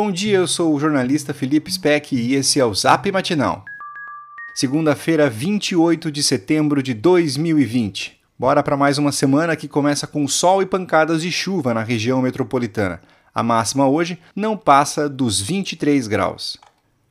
Bom dia, eu sou o jornalista Felipe Speck e esse é o Zap Matinal. Segunda-feira, 28 de setembro de 2020. Bora para mais uma semana que começa com sol e pancadas de chuva na região metropolitana. A máxima hoje não passa dos 23 graus.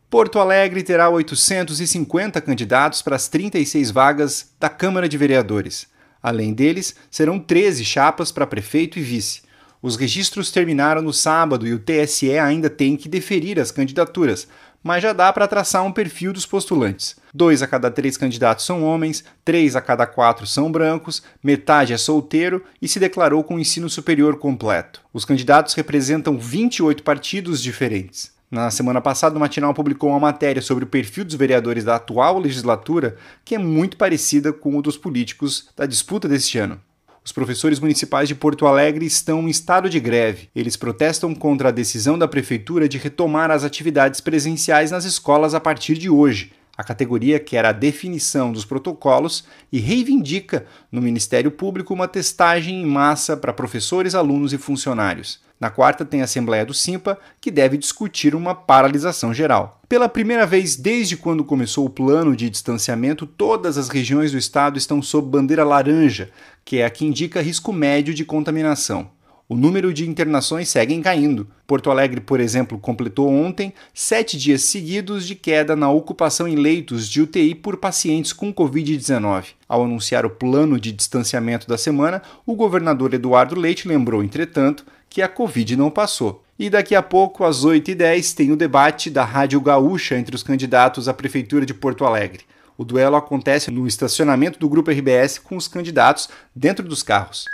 Porto Alegre terá 850 candidatos para as 36 vagas da Câmara de Vereadores. Além deles, serão 13 chapas para prefeito e vice. Os registros terminaram no sábado e o TSE ainda tem que deferir as candidaturas, mas já dá para traçar um perfil dos postulantes. Dois a cada três candidatos são homens, três a cada quatro são brancos, metade é solteiro e se declarou com ensino superior completo. Os candidatos representam 28 partidos diferentes. Na semana passada, o Matinal publicou uma matéria sobre o perfil dos vereadores da atual legislatura, que é muito parecida com o dos políticos da disputa deste ano. Os professores municipais de Porto Alegre estão em estado de greve. Eles protestam contra a decisão da prefeitura de retomar as atividades presenciais nas escolas a partir de hoje. A categoria quer a definição dos protocolos e reivindica no Ministério Público uma testagem em massa para professores, alunos e funcionários. Na quarta, tem a Assembleia do Simpa, que deve discutir uma paralisação geral. Pela primeira vez desde quando começou o plano de distanciamento, todas as regiões do estado estão sob bandeira laranja, que é a que indica risco médio de contaminação. O número de internações segue caindo. Porto Alegre, por exemplo, completou ontem sete dias seguidos de queda na ocupação em leitos de UTI por pacientes com Covid-19. Ao anunciar o plano de distanciamento da semana, o governador Eduardo Leite lembrou, entretanto, que a Covid não passou. E daqui a pouco, às 8h10, tem o debate da Rádio Gaúcha entre os candidatos à Prefeitura de Porto Alegre. O duelo acontece no estacionamento do Grupo RBS com os candidatos dentro dos carros.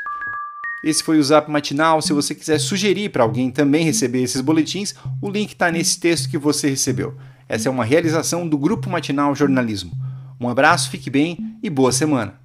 Esse foi o Zap Matinal. Se você quiser sugerir para alguém também receber esses boletins, o link está nesse texto que você recebeu. Essa é uma realização do Grupo Matinal Jornalismo. Um abraço, fique bem e boa semana.